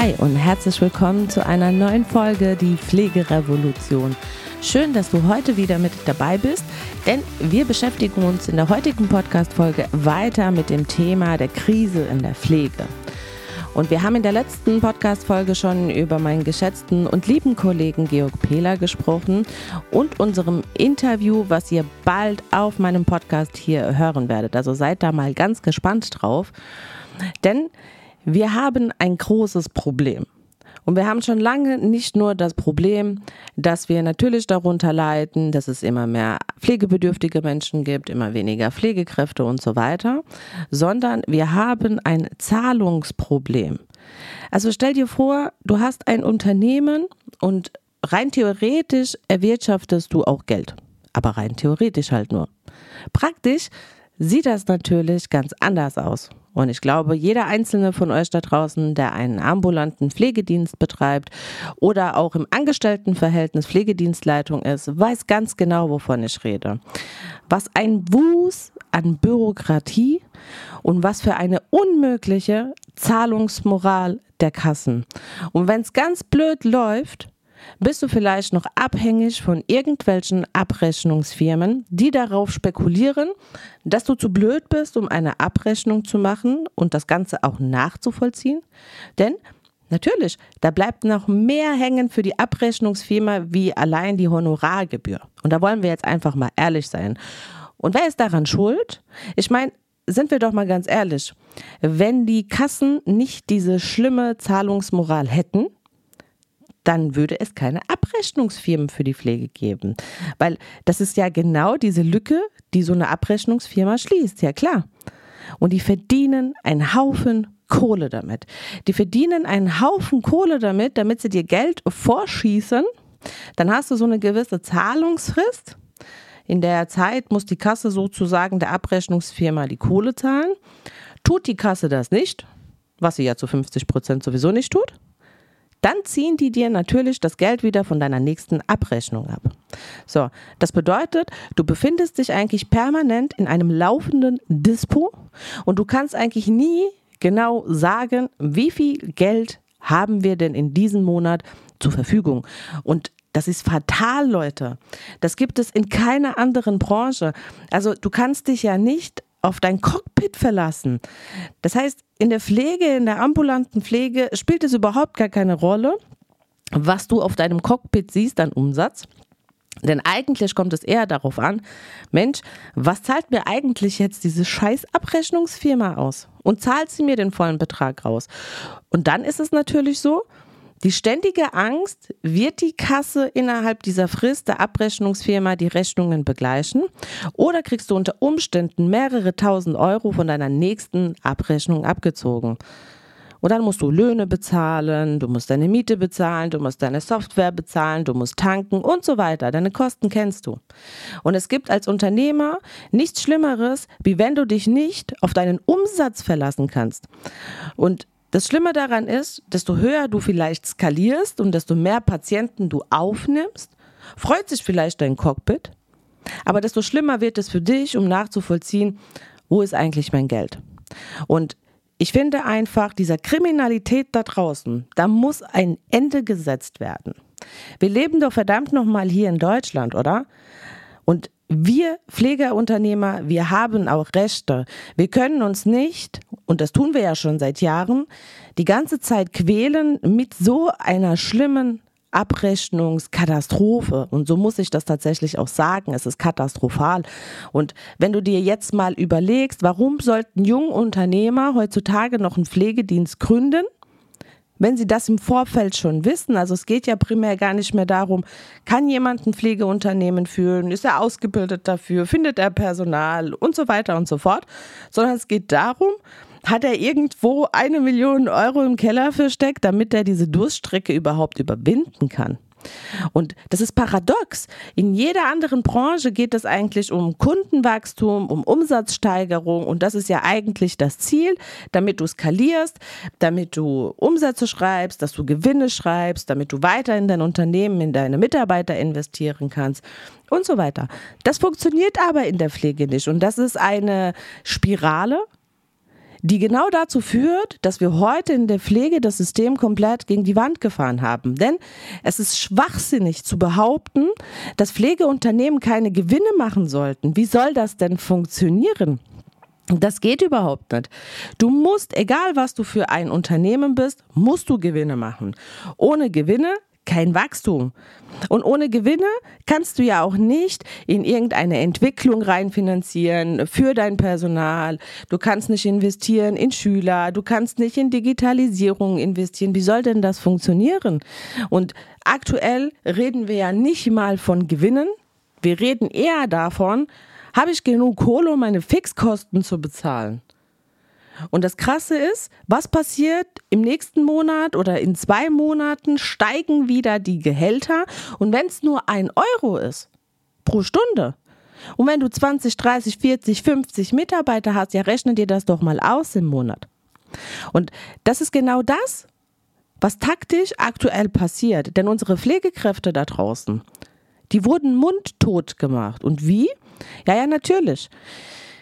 Hi und herzlich willkommen zu einer neuen Folge Die Pflegerevolution. Schön, dass du heute wieder mit dabei bist, denn wir beschäftigen uns in der heutigen Podcast-Folge weiter mit dem Thema der Krise in der Pflege. Und wir haben in der letzten Podcast-Folge schon über meinen geschätzten und lieben Kollegen Georg Pehler gesprochen und unserem Interview, was ihr bald auf meinem Podcast hier hören werdet. Also seid da mal ganz gespannt drauf. Denn wir haben ein großes Problem. Und wir haben schon lange nicht nur das Problem, dass wir natürlich darunter leiden, dass es immer mehr pflegebedürftige Menschen gibt, immer weniger Pflegekräfte und so weiter, sondern wir haben ein Zahlungsproblem. Also stell dir vor, du hast ein Unternehmen und rein theoretisch erwirtschaftest du auch Geld. Aber rein theoretisch halt nur. Praktisch sieht das natürlich ganz anders aus. Und ich glaube, jeder einzelne von euch da draußen, der einen ambulanten Pflegedienst betreibt oder auch im Angestelltenverhältnis Pflegedienstleitung ist, weiß ganz genau, wovon ich rede. Was ein Wust an Bürokratie und was für eine unmögliche Zahlungsmoral der Kassen. Und wenn es ganz blöd läuft, bist du vielleicht noch abhängig von irgendwelchen Abrechnungsfirmen, die darauf spekulieren, dass du zu blöd bist, um eine Abrechnung zu machen und das Ganze auch nachzuvollziehen? Denn Natürlich, da bleibt noch mehr hängen für die Abrechnungsfirma wie allein die Honorargebühr. Und da wollen wir jetzt einfach mal ehrlich sein. Und wer ist daran schuld? Ich meine, sind wir doch mal ganz ehrlich, wenn die Kassen nicht diese schlimme Zahlungsmoral hätten, dann würde es keine Abrechnungsfirmen für die Pflege geben. Weil das ist ja genau diese Lücke, die so eine Abrechnungsfirma schließt, ja klar. Und die verdienen einen Haufen Kohle damit. Die verdienen einen Haufen Kohle damit, damit sie dir Geld vorschießen. Dann hast du so eine gewisse Zahlungsfrist. In der Zeit muss die Kasse sozusagen der Abrechnungsfirma die Kohle zahlen. Tut die Kasse das nicht, was sie ja zu 50 Prozent sowieso nicht tut, dann ziehen die dir natürlich das Geld wieder von deiner nächsten Abrechnung ab. So, das bedeutet, du befindest dich eigentlich permanent in einem laufenden Dispo und du kannst eigentlich nie genau sagen, wie viel Geld haben wir denn in diesem Monat zur Verfügung. Und das ist fatal, Leute. Das gibt es in keiner anderen Branche. Also du kannst dich ja nicht auf dein Cockpit verlassen. Das heißt, in der Pflege, in der ambulanten Pflege spielt es überhaupt gar keine Rolle, was du auf deinem Cockpit siehst an Umsatz. Denn eigentlich kommt es eher darauf an, Mensch, was zahlt mir eigentlich jetzt diese scheiß Abrechnungsfirma aus? Und zahlt sie mir den vollen Betrag raus? Und dann ist es natürlich so, die ständige Angst, wird die Kasse innerhalb dieser Frist der Abrechnungsfirma die Rechnungen begleichen oder kriegst du unter Umständen mehrere tausend Euro von deiner nächsten Abrechnung abgezogen. Und dann musst du Löhne bezahlen, du musst deine Miete bezahlen, du musst deine Software bezahlen, du musst tanken und so weiter. Deine Kosten kennst du. Und es gibt als Unternehmer nichts Schlimmeres, wie wenn du dich nicht auf deinen Umsatz verlassen kannst. Und das Schlimme daran ist, desto höher du vielleicht skalierst und desto mehr Patienten du aufnimmst, freut sich vielleicht dein Cockpit, aber desto schlimmer wird es für dich, um nachzuvollziehen, wo ist eigentlich mein Geld. Und ich finde einfach, dieser Kriminalität da draußen, da muss ein Ende gesetzt werden. Wir leben doch verdammt nochmal hier in Deutschland, oder? Und wir Pflegeunternehmer, wir haben auch Rechte. Wir können uns nicht, und das tun wir ja schon seit Jahren, die ganze Zeit quälen mit so einer schlimmen Abrechnungskatastrophe. Und so muss ich das tatsächlich auch sagen. Es ist katastrophal. Und wenn du dir jetzt mal überlegst, warum sollten junge Unternehmer heutzutage noch einen Pflegedienst gründen? Wenn Sie das im Vorfeld schon wissen, also es geht ja primär gar nicht mehr darum, kann jemand ein Pflegeunternehmen führen, ist er ausgebildet dafür, findet er Personal? Und so weiter und so fort, sondern es geht darum, hat er irgendwo eine Million Euro im Keller versteckt, damit er diese Durststrecke überhaupt überwinden kann. Und das ist paradox. In jeder anderen Branche geht es eigentlich um Kundenwachstum, um Umsatzsteigerung und das ist ja eigentlich das Ziel, damit du skalierst, damit du Umsätze schreibst, dass du Gewinne schreibst, damit du weiter in dein Unternehmen, in deine Mitarbeiter investieren kannst und so weiter. Das funktioniert aber in der Pflege nicht und das ist eine Spirale, die genau dazu führt, dass wir heute in der Pflege das System komplett gegen die Wand gefahren haben. Denn es ist schwachsinnig zu behaupten, dass Pflegeunternehmen keine Gewinne machen sollten. Wie soll das denn funktionieren? Das geht überhaupt nicht. Du musst, egal was du für ein Unternehmen bist, musst du Gewinne machen. Ohne Gewinne kein Wachstum. Und ohne Gewinne kannst du ja auch nicht in irgendeine Entwicklung reinfinanzieren für dein Personal. Du kannst nicht investieren in Schüler, du kannst nicht in Digitalisierung investieren. Wie soll denn das funktionieren? Und aktuell reden wir ja nicht mal von Gewinnen. Wir reden eher davon, habe ich genug Kohle, um meine Fixkosten zu bezahlen? Und das Krasse ist, was passiert im nächsten Monat oder in zwei Monaten steigen wieder die Gehälter und wenn es nur ein Euro ist pro Stunde. Und wenn du 20, 30, 40, 50 Mitarbeiter hast, ja rechne dir das doch mal aus im Monat. Und das ist genau das, was taktisch aktuell passiert. Denn unsere Pflegekräfte da draußen, die wurden mundtot gemacht. Und wie? Ja, ja, natürlich.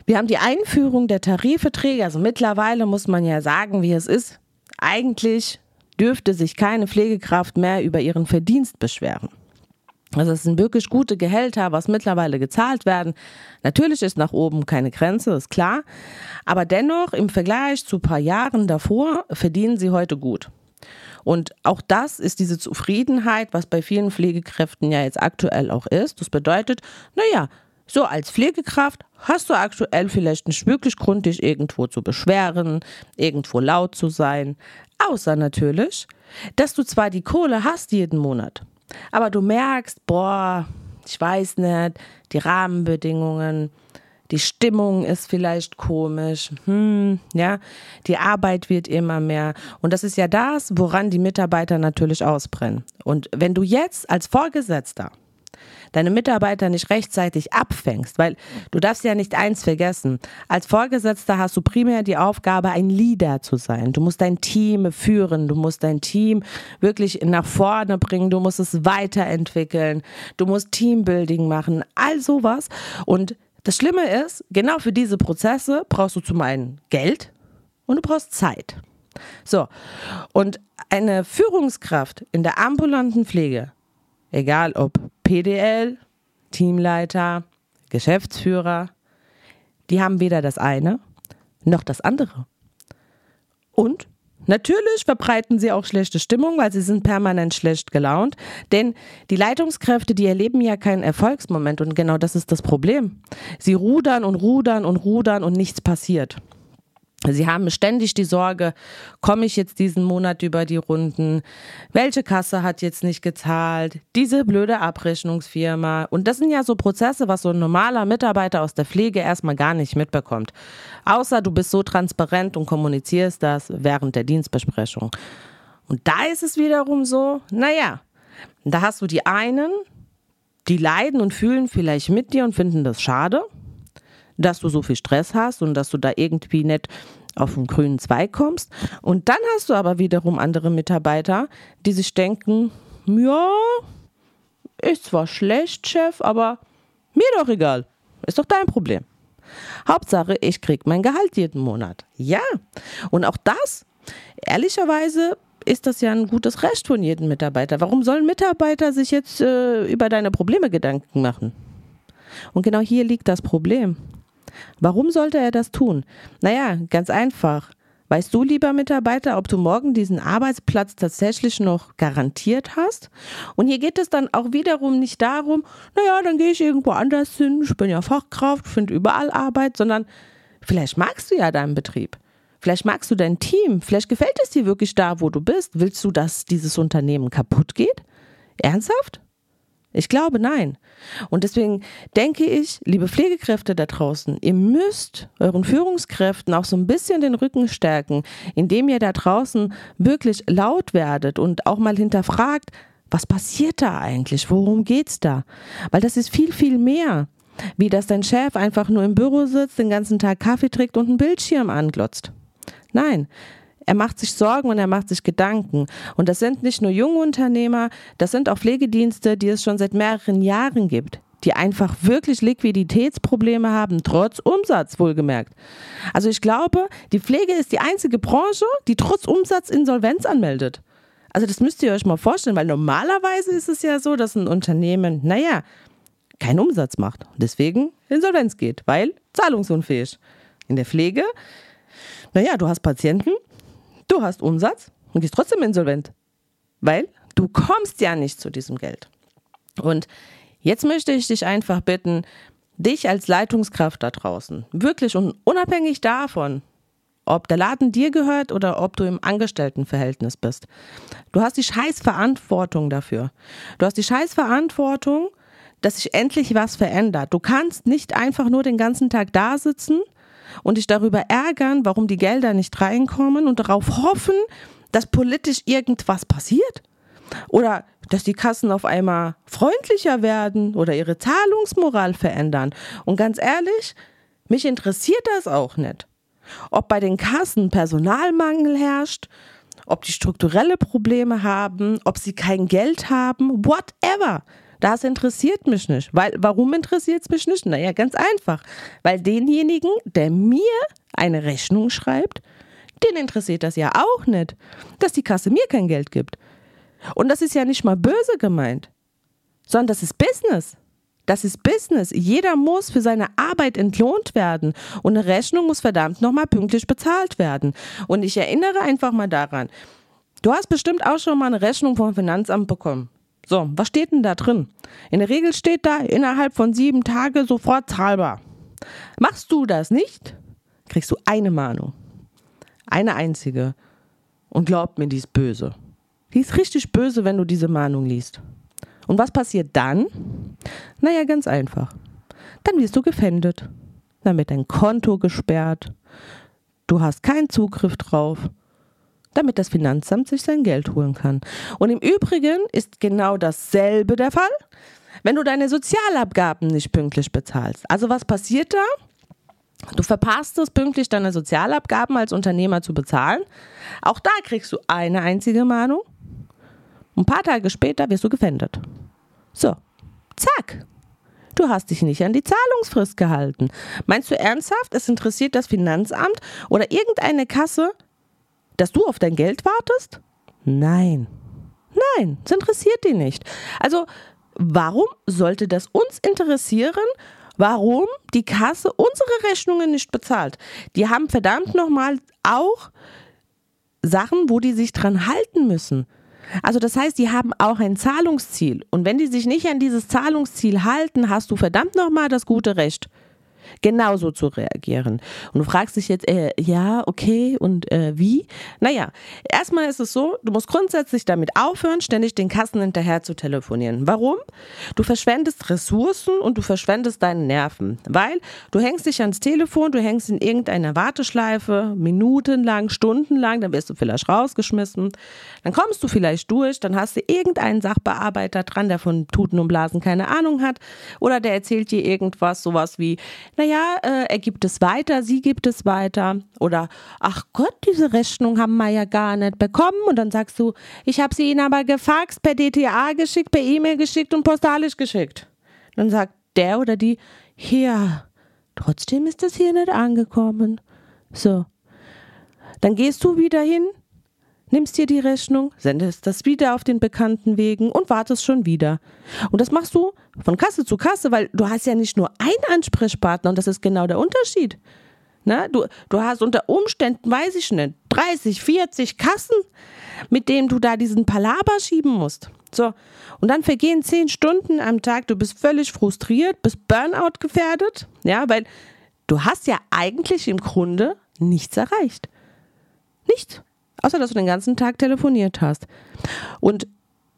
Wir haben die Einführung der Tarifverträge. Also mittlerweile muss man ja sagen, wie es ist. Eigentlich dürfte sich keine Pflegekraft mehr über ihren Verdienst beschweren. Also es sind wirklich gute Gehälter, was mittlerweile gezahlt werden. Natürlich ist nach oben keine Grenze, ist klar. Aber dennoch im Vergleich zu ein paar Jahren davor verdienen sie heute gut. Und auch das ist diese Zufriedenheit, was bei vielen Pflegekräften ja jetzt aktuell auch ist. Das bedeutet, naja, so als Pflegekraft hast du aktuell vielleicht nicht wirklich Grund, dich irgendwo zu beschweren, irgendwo laut zu sein. Außer natürlich, dass du zwar die Kohle hast jeden Monat, aber du merkst, boah, ich weiß nicht, die Rahmenbedingungen, die Stimmung ist vielleicht komisch, hm, ja, die Arbeit wird immer mehr. Und das ist ja das, woran die Mitarbeiter natürlich ausbrennen. Und wenn du jetzt als Vorgesetzter deine Mitarbeiter nicht rechtzeitig abfängst, weil du darfst ja nicht eins vergessen. Als Vorgesetzter hast du primär die Aufgabe, ein Leader zu sein. Du musst dein Team führen, du musst dein Team wirklich nach vorne bringen, du musst es weiterentwickeln, du musst Teambuilding machen, all sowas. Und das Schlimme ist, genau für diese Prozesse brauchst du zum einen Geld und du brauchst Zeit. So, und eine Führungskraft in der ambulanten Pflege, egal ob PDL, Teamleiter, Geschäftsführer, die haben weder das eine noch das andere. Und natürlich verbreiten sie auch schlechte Stimmung, weil sie sind permanent schlecht gelaunt. Denn die Leitungskräfte, die erleben ja keinen Erfolgsmoment und genau das ist das Problem. Sie rudern und rudern und rudern und nichts passiert. Sie haben ständig die Sorge, komme ich jetzt diesen Monat über die Runden? Welche Kasse hat jetzt nicht gezahlt? Diese blöde Abrechnungsfirma. Und das sind ja so Prozesse, was so ein normaler Mitarbeiter aus der Pflege erstmal gar nicht mitbekommt. Außer du bist so transparent und kommunizierst das während der Dienstbesprechung. Und da ist es wiederum so, naja, da hast du die einen, die leiden und fühlen vielleicht mit dir und finden das schade dass du so viel Stress hast und dass du da irgendwie nicht auf den grünen Zweig kommst. Und dann hast du aber wiederum andere Mitarbeiter, die sich denken, ja, ist zwar schlecht, Chef, aber mir doch egal. Ist doch dein Problem. Hauptsache, ich krieg mein Gehalt jeden Monat. Ja. Und auch das, ehrlicherweise, ist das ja ein gutes Recht von jedem Mitarbeiter. Warum sollen Mitarbeiter sich jetzt äh, über deine Probleme Gedanken machen? Und genau hier liegt das Problem. Warum sollte er das tun? Naja, ganz einfach. Weißt du, lieber Mitarbeiter, ob du morgen diesen Arbeitsplatz tatsächlich noch garantiert hast? Und hier geht es dann auch wiederum nicht darum, naja, dann gehe ich irgendwo anders hin, ich bin ja Fachkraft, finde überall Arbeit, sondern vielleicht magst du ja deinen Betrieb. Vielleicht magst du dein Team. Vielleicht gefällt es dir wirklich da, wo du bist. Willst du, dass dieses Unternehmen kaputt geht? Ernsthaft? Ich glaube nein. Und deswegen denke ich, liebe Pflegekräfte da draußen, ihr müsst euren Führungskräften auch so ein bisschen den Rücken stärken, indem ihr da draußen wirklich laut werdet und auch mal hinterfragt, was passiert da eigentlich? Worum geht's da? Weil das ist viel, viel mehr, wie dass dein Chef einfach nur im Büro sitzt, den ganzen Tag Kaffee trinkt und einen Bildschirm anglotzt. Nein, er macht sich Sorgen und er macht sich Gedanken. Und das sind nicht nur junge Unternehmer, das sind auch Pflegedienste, die es schon seit mehreren Jahren gibt. die einfach wirklich Liquiditätsprobleme haben, trotz Umsatz wohlgemerkt. Also ich glaube, die Pflege ist die einzige Branche, die trotz Umsatz Insolvenz anmeldet. Also das müsst ihr euch mal vorstellen, weil normalerweise ist es ja so, dass ein Unternehmen, naja, keinen Umsatz macht und deswegen Insolvenz geht, weil zahlungsunfähig. In der Pflege, naja, du hast Patienten, du hast Umsatz und gehst trotzdem insolvent, weil du kommst ja nicht zu diesem Geld. Und Jetzt möchte ich dich einfach bitten, dich als Leitungskraft da draußen, wirklich und unabhängig davon, ob der Laden dir gehört oder ob du im Angestelltenverhältnis bist. Du hast die scheiß Verantwortung dafür. Du hast die scheiß Verantwortung, dass sich endlich was verändert. Du kannst nicht einfach nur den ganzen Tag da sitzen und dich darüber ärgern, warum die Gelder nicht reinkommen und darauf hoffen, dass politisch irgendwas passiert. Oder dass die Kassen auf einmal freundlicher werden oder ihre Zahlungsmoral verändern. Und ganz ehrlich, mich interessiert das auch nicht. Ob bei den Kassen Personalmangel herrscht, ob die strukturelle Probleme haben, ob sie kein Geld haben, whatever. Das interessiert mich nicht. Weil, warum interessiert es mich nicht? Naja, ganz einfach. Weil denjenigen, der mir eine Rechnung schreibt, den interessiert das ja auch nicht, dass die Kasse mir kein Geld gibt. Und das ist ja nicht mal böse gemeint, sondern das ist Business. Das ist Business. Jeder muss für seine Arbeit entlohnt werden und eine Rechnung muss verdammt nochmal pünktlich bezahlt werden. Und ich erinnere einfach mal daran, du hast bestimmt auch schon mal eine Rechnung vom Finanzamt bekommen. So, was steht denn da drin? In der Regel steht da innerhalb von sieben Tagen sofort zahlbar. Machst du das nicht, kriegst du eine Mahnung. Eine einzige. Und glaub mir, die ist böse. Die ist richtig böse, wenn du diese Mahnung liest. Und was passiert dann? Naja, ganz einfach. Dann wirst du gefändet. Dann wird dein Konto gesperrt. Du hast keinen Zugriff drauf, damit das Finanzamt sich sein Geld holen kann. Und im Übrigen ist genau dasselbe der Fall, wenn du deine Sozialabgaben nicht pünktlich bezahlst. Also was passiert da? Du verpasst es, pünktlich deine Sozialabgaben als Unternehmer zu bezahlen. Auch da kriegst du eine einzige Mahnung ein paar Tage später wirst du gefändet. So, zack. Du hast dich nicht an die Zahlungsfrist gehalten. Meinst du ernsthaft, es interessiert das Finanzamt oder irgendeine Kasse, dass du auf dein Geld wartest? Nein. Nein, es interessiert die nicht. Also, warum sollte das uns interessieren, warum die Kasse unsere Rechnungen nicht bezahlt? Die haben verdammt nochmal auch Sachen, wo die sich dran halten müssen. Also das heißt, die haben auch ein Zahlungsziel. Und wenn die sich nicht an dieses Zahlungsziel halten, hast du verdammt nochmal das gute Recht, genauso zu reagieren. Und du fragst dich jetzt, äh, ja, okay, und äh, wie? Naja, erstmal ist es so, du musst grundsätzlich damit aufhören, ständig den Kassen hinterher zu telefonieren. Warum? Du verschwendest Ressourcen und du verschwendest deine Nerven, weil du hängst dich ans Telefon, du hängst in irgendeiner Warteschleife, minutenlang, stundenlang, dann wirst du vielleicht rausgeschmissen, dann kommst du vielleicht durch, dann hast du irgendeinen Sachbearbeiter dran, der von Tuten und Blasen keine Ahnung hat oder der erzählt dir irgendwas, sowas wie, naja, äh, er gibt es weiter, sie gibt es weiter. Oder, ach Gott, diese Rechnung haben wir ja gar nicht bekommen. Und dann sagst du, ich habe sie ihnen aber gefaxt, per DTA geschickt, per E-Mail geschickt und postalisch geschickt. Dann sagt der oder die, ja, trotzdem ist das hier nicht angekommen. So. Dann gehst du wieder hin, nimmst dir die Rechnung, sendest das wieder auf den bekannten Wegen und wartest schon wieder. Und das machst du von Kasse zu Kasse, weil du hast ja nicht nur einen Ansprechpartner und das ist genau der Unterschied. Na, du, du hast unter Umständen, weiß ich nicht, 30, 40 Kassen, mit denen du da diesen Palaber schieben musst. So, und dann vergehen 10 Stunden am Tag, du bist völlig frustriert, bist Burnout gefährdet, ja, weil du hast ja eigentlich im Grunde nichts erreicht. Nichts außer dass du den ganzen Tag telefoniert hast. Und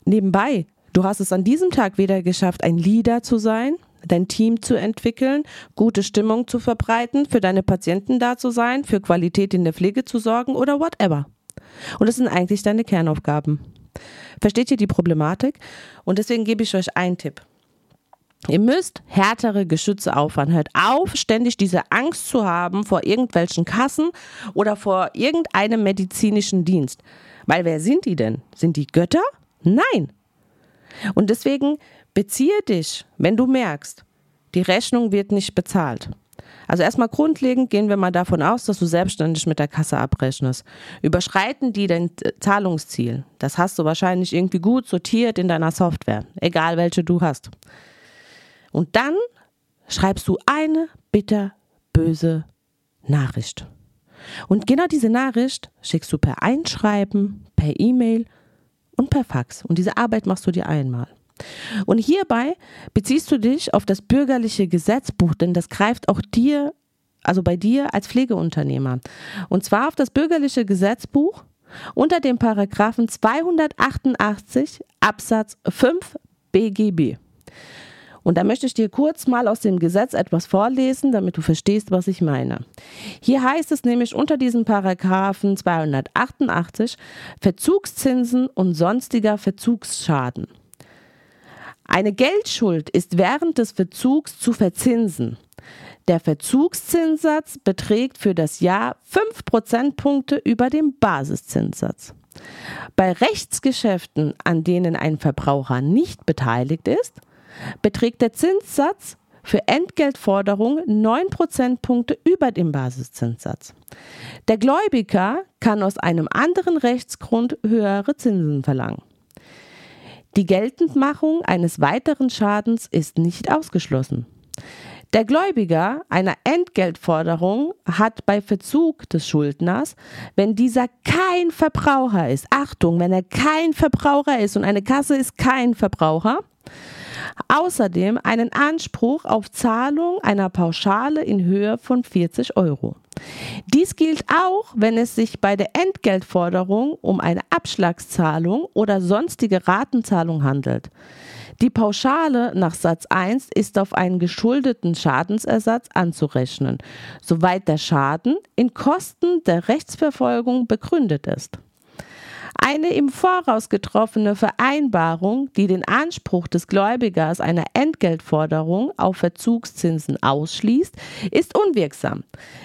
nebenbei, du hast es an diesem Tag weder geschafft, ein Leader zu sein, dein Team zu entwickeln, gute Stimmung zu verbreiten, für deine Patienten da zu sein, für Qualität in der Pflege zu sorgen oder whatever. Und das sind eigentlich deine Kernaufgaben. Versteht ihr die Problematik? Und deswegen gebe ich euch einen Tipp. Ihr müsst härtere Geschütze auffahren. Hört auf, ständig diese Angst zu haben vor irgendwelchen Kassen oder vor irgendeinem medizinischen Dienst. Weil wer sind die denn? Sind die Götter? Nein. Und deswegen beziehe dich, wenn du merkst, die Rechnung wird nicht bezahlt. Also erstmal grundlegend gehen wir mal davon aus, dass du selbstständig mit der Kasse abrechnest. Überschreiten die dein Zahlungsziel? Das hast du wahrscheinlich irgendwie gut sortiert in deiner Software, egal welche du hast. Und dann schreibst du eine bitterböse Nachricht. Und genau diese Nachricht schickst du per Einschreiben, per E-Mail und per Fax. Und diese Arbeit machst du dir einmal. Und hierbei beziehst du dich auf das bürgerliche Gesetzbuch, denn das greift auch dir, also bei dir als Pflegeunternehmer. Und zwar auf das bürgerliche Gesetzbuch unter dem Paragraphen 288 Absatz 5 BGB. Und da möchte ich dir kurz mal aus dem Gesetz etwas vorlesen, damit du verstehst, was ich meine. Hier heißt es nämlich unter diesem Paragraphen 288 Verzugszinsen und sonstiger Verzugsschaden. Eine Geldschuld ist während des Verzugs zu verzinsen. Der Verzugszinssatz beträgt für das Jahr 5 Prozentpunkte über dem Basiszinssatz. Bei Rechtsgeschäften, an denen ein Verbraucher nicht beteiligt ist, beträgt der Zinssatz für Entgeltforderungen 9 Prozentpunkte über dem Basiszinssatz. Der Gläubiger kann aus einem anderen Rechtsgrund höhere Zinsen verlangen. Die Geltendmachung eines weiteren Schadens ist nicht ausgeschlossen. Der Gläubiger einer Entgeltforderung hat bei Verzug des Schuldners, wenn dieser kein Verbraucher ist, Achtung, wenn er kein Verbraucher ist und eine Kasse ist kein Verbraucher, außerdem einen Anspruch auf Zahlung einer Pauschale in Höhe von 40 Euro. Dies gilt auch, wenn es sich bei der Entgeltforderung um eine Abschlagszahlung oder sonstige Ratenzahlung handelt. Die Pauschale nach Satz 1 ist auf einen geschuldeten Schadensersatz anzurechnen, soweit der Schaden in Kosten der Rechtsverfolgung begründet ist. Eine im Voraus getroffene Vereinbarung, die den Anspruch des Gläubigers einer Entgeltforderung auf Verzugszinsen ausschließt, ist unwirksam.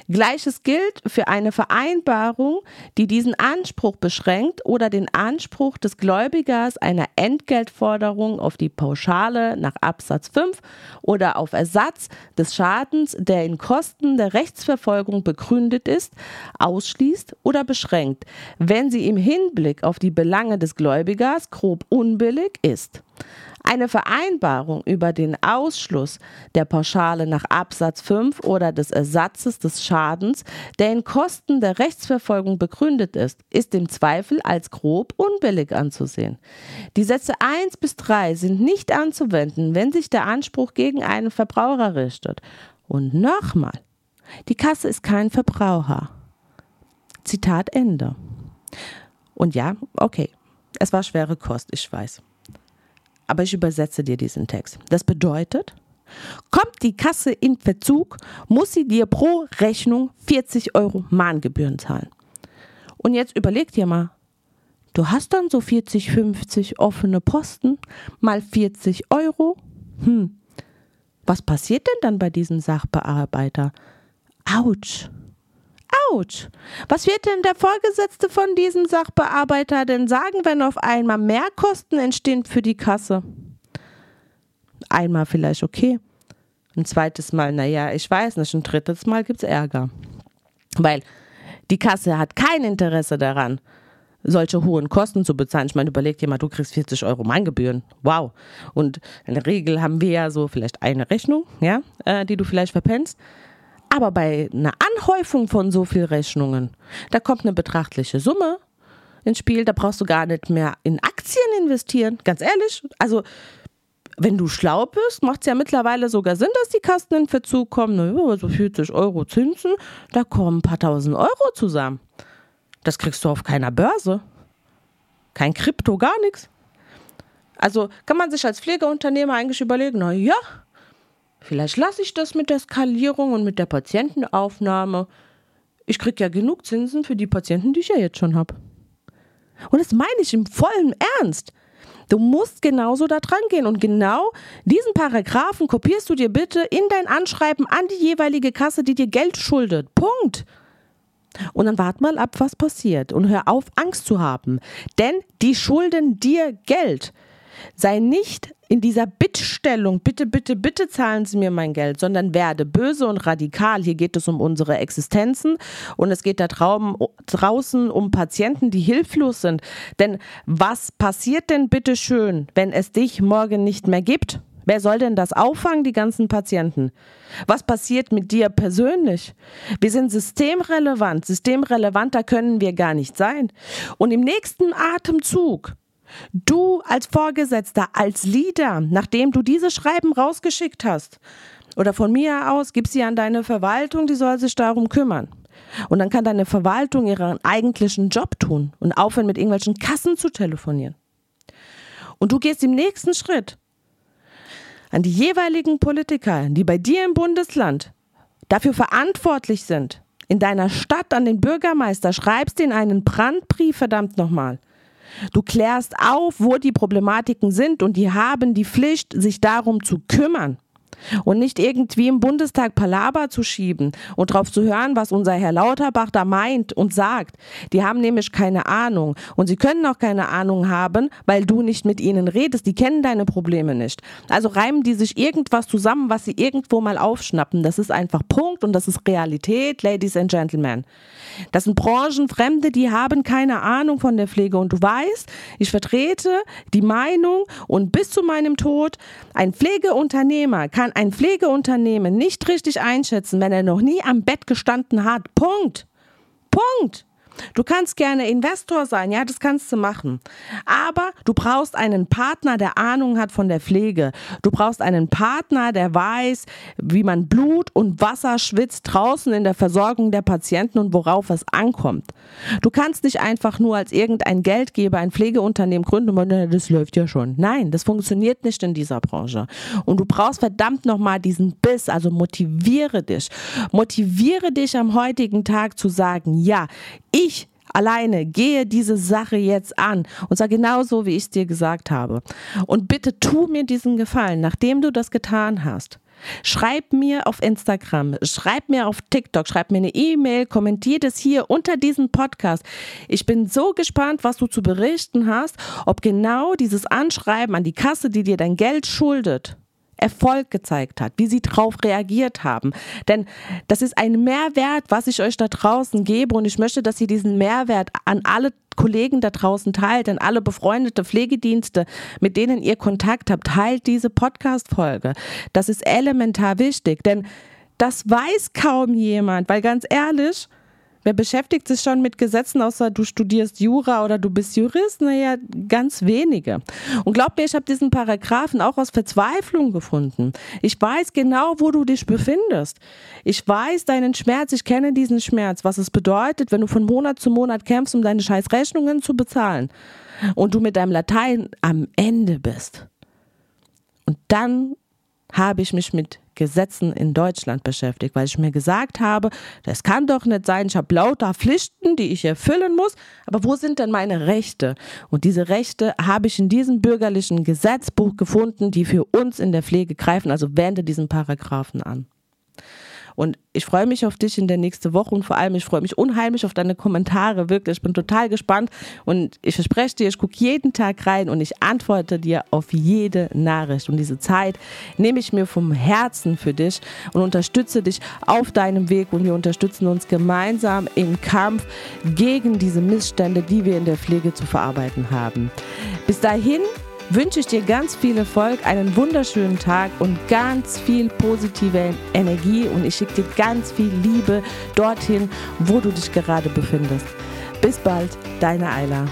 Gleiches gilt für eine Vereinbarung, die diesen Anspruch beschränkt oder den Anspruch des Gläubigers einer Entgeltforderung auf die Pauschale nach Absatz 5 oder auf Ersatz des Schadens, der in Kosten der Rechtsverfolgung begründet ist, ausschließt oder beschränkt, wenn sie im Hinblick auf die Belange des Gläubigers grob unbillig ist. Eine Vereinbarung über den Ausschluss der Pauschale nach Absatz 5 oder des Ersatzes des Schadens, der in Kosten der Rechtsverfolgung begründet ist, ist im Zweifel als grob unbillig anzusehen. Die Sätze 1 bis 3 sind nicht anzuwenden, wenn sich der Anspruch gegen einen Verbraucher richtet. Und nochmal, die Kasse ist kein Verbraucher. Zitat Ende. Und ja, okay, es war schwere Kost, ich weiß. Aber ich übersetze dir diesen Text. Das bedeutet, kommt die Kasse in Verzug, muss sie dir pro Rechnung 40 Euro Mahngebühren zahlen. Und jetzt überleg dir mal, du hast dann so 40, 50 offene Posten mal 40 Euro. Hm, was passiert denn dann bei diesem Sachbearbeiter? Autsch. Autsch. Was wird denn der Vorgesetzte von diesem Sachbearbeiter denn sagen, wenn auf einmal Mehrkosten entstehen für die Kasse? Einmal vielleicht okay. Ein zweites Mal, naja, ich weiß nicht. Ein drittes Mal gibt es Ärger. Weil die Kasse hat kein Interesse daran, solche hohen Kosten zu bezahlen. Ich meine, überleg dir mal, du kriegst 40 Euro Mahngebühren. Wow. Und in der Regel haben wir ja so vielleicht eine Rechnung, ja, äh, die du vielleicht verpennst. Aber bei einer Anhäufung von so viel Rechnungen, da kommt eine betrachtliche Summe ins Spiel, da brauchst du gar nicht mehr in Aktien investieren. Ganz ehrlich, also wenn du schlau bist, macht es ja mittlerweile sogar Sinn, dass die Kasten in Verzug kommen. Naja, so 40 Euro Zinsen, da kommen ein paar tausend Euro zusammen. Das kriegst du auf keiner Börse. Kein Krypto, gar nichts. Also kann man sich als Pflegeunternehmer eigentlich überlegen, na ja, Vielleicht lasse ich das mit der Skalierung und mit der Patientenaufnahme. Ich kriege ja genug Zinsen für die Patienten, die ich ja jetzt schon habe. Und das meine ich im vollen Ernst. Du musst genauso da dran gehen und genau diesen Paragraphen kopierst du dir bitte in dein Anschreiben an die jeweilige Kasse, die dir Geld schuldet. Punkt. Und dann wart mal ab, was passiert und hör auf, Angst zu haben. Denn die schulden dir Geld. Sei nicht in dieser Bittstellung, bitte, bitte, bitte zahlen Sie mir mein Geld, sondern werde böse und radikal. Hier geht es um unsere Existenzen und es geht da draußen um Patienten, die hilflos sind. Denn was passiert denn bitte schön, wenn es dich morgen nicht mehr gibt? Wer soll denn das auffangen, die ganzen Patienten? Was passiert mit dir persönlich? Wir sind systemrelevant. Systemrelevanter können wir gar nicht sein. Und im nächsten Atemzug, du als Vorgesetzter, als Leader, nachdem du diese Schreiben rausgeschickt hast, oder von mir aus, gib sie an deine Verwaltung, die soll sich darum kümmern. Und dann kann deine Verwaltung ihren eigentlichen Job tun und aufhören, mit irgendwelchen Kassen zu telefonieren. Und du gehst im nächsten Schritt an die jeweiligen Politiker, die bei dir im Bundesland dafür verantwortlich sind, in deiner Stadt an den Bürgermeister, schreibst in einen Brandbrief, verdammt nochmal. Du klärst auf, wo die Problematiken sind und die haben die Pflicht, sich darum zu kümmern und nicht irgendwie im Bundestag Palaber zu schieben und darauf zu hören, was unser Herr Lauterbach da meint und sagt. Die haben nämlich keine Ahnung und sie können auch keine Ahnung haben, weil du nicht mit ihnen redest. Die kennen deine Probleme nicht. Also reimen die sich irgendwas zusammen, was sie irgendwo mal aufschnappen. Das ist einfach Punkt und das ist Realität, Ladies and Gentlemen. Das sind Branchenfremde, die haben keine Ahnung von der Pflege und du weißt, ich vertrete die Meinung und bis zu meinem Tod, ein Pflegeunternehmer kann ein Pflegeunternehmen nicht richtig einschätzen, wenn er noch nie am Bett gestanden hat. Punkt. Punkt. Du kannst gerne Investor sein, ja, das kannst du machen. Aber du brauchst einen Partner, der Ahnung hat von der Pflege. Du brauchst einen Partner, der weiß, wie man Blut und Wasser schwitzt draußen in der Versorgung der Patienten und worauf es ankommt. Du kannst nicht einfach nur als irgendein Geldgeber ein Pflegeunternehmen gründen und sagen, das läuft ja schon. Nein, das funktioniert nicht in dieser Branche. Und du brauchst verdammt nochmal diesen Biss, also motiviere dich. Motiviere dich am heutigen Tag zu sagen, ja, ich alleine gehe diese Sache jetzt an und zwar genauso, wie ich es dir gesagt habe. Und bitte tu mir diesen Gefallen, nachdem du das getan hast. Schreib mir auf Instagram, schreib mir auf TikTok, schreib mir eine E-Mail, kommentier das hier unter diesem Podcast. Ich bin so gespannt, was du zu berichten hast, ob genau dieses Anschreiben an die Kasse, die dir dein Geld schuldet, Erfolg gezeigt hat, wie sie darauf reagiert haben. Denn das ist ein Mehrwert, was ich euch da draußen gebe und ich möchte, dass ihr diesen Mehrwert an alle Kollegen da draußen teilt, an alle befreundete Pflegedienste, mit denen ihr Kontakt habt, teilt diese Podcast-Folge. Das ist elementar wichtig, denn das weiß kaum jemand, weil ganz ehrlich, Wer beschäftigt sich schon mit Gesetzen, außer du studierst Jura oder du bist Jurist? Naja, ganz wenige. Und glaub mir, ich habe diesen Paragraphen auch aus Verzweiflung gefunden. Ich weiß genau, wo du dich befindest. Ich weiß deinen Schmerz, ich kenne diesen Schmerz, was es bedeutet, wenn du von Monat zu Monat kämpfst, um deine scheiß Rechnungen zu bezahlen und du mit deinem Latein am Ende bist. Und dann habe ich mich mit Gesetzen in Deutschland beschäftigt, weil ich mir gesagt habe, das kann doch nicht sein, ich habe lauter Pflichten, die ich erfüllen muss, aber wo sind denn meine Rechte? Und diese Rechte habe ich in diesem bürgerlichen Gesetzbuch gefunden, die für uns in der Pflege greifen, also wende diesen Paragraphen an. Und ich freue mich auf dich in der nächsten Woche und vor allem, ich freue mich unheimlich auf deine Kommentare. Wirklich, ich bin total gespannt und ich verspreche dir, ich gucke jeden Tag rein und ich antworte dir auf jede Nachricht. Und diese Zeit nehme ich mir vom Herzen für dich und unterstütze dich auf deinem Weg und wir unterstützen uns gemeinsam im Kampf gegen diese Missstände, die wir in der Pflege zu verarbeiten haben. Bis dahin wünsche ich dir ganz viel Erfolg, einen wunderschönen Tag und ganz viel positive Energie und ich schicke dir ganz viel Liebe dorthin, wo du dich gerade befindest. Bis bald, deine Ayla.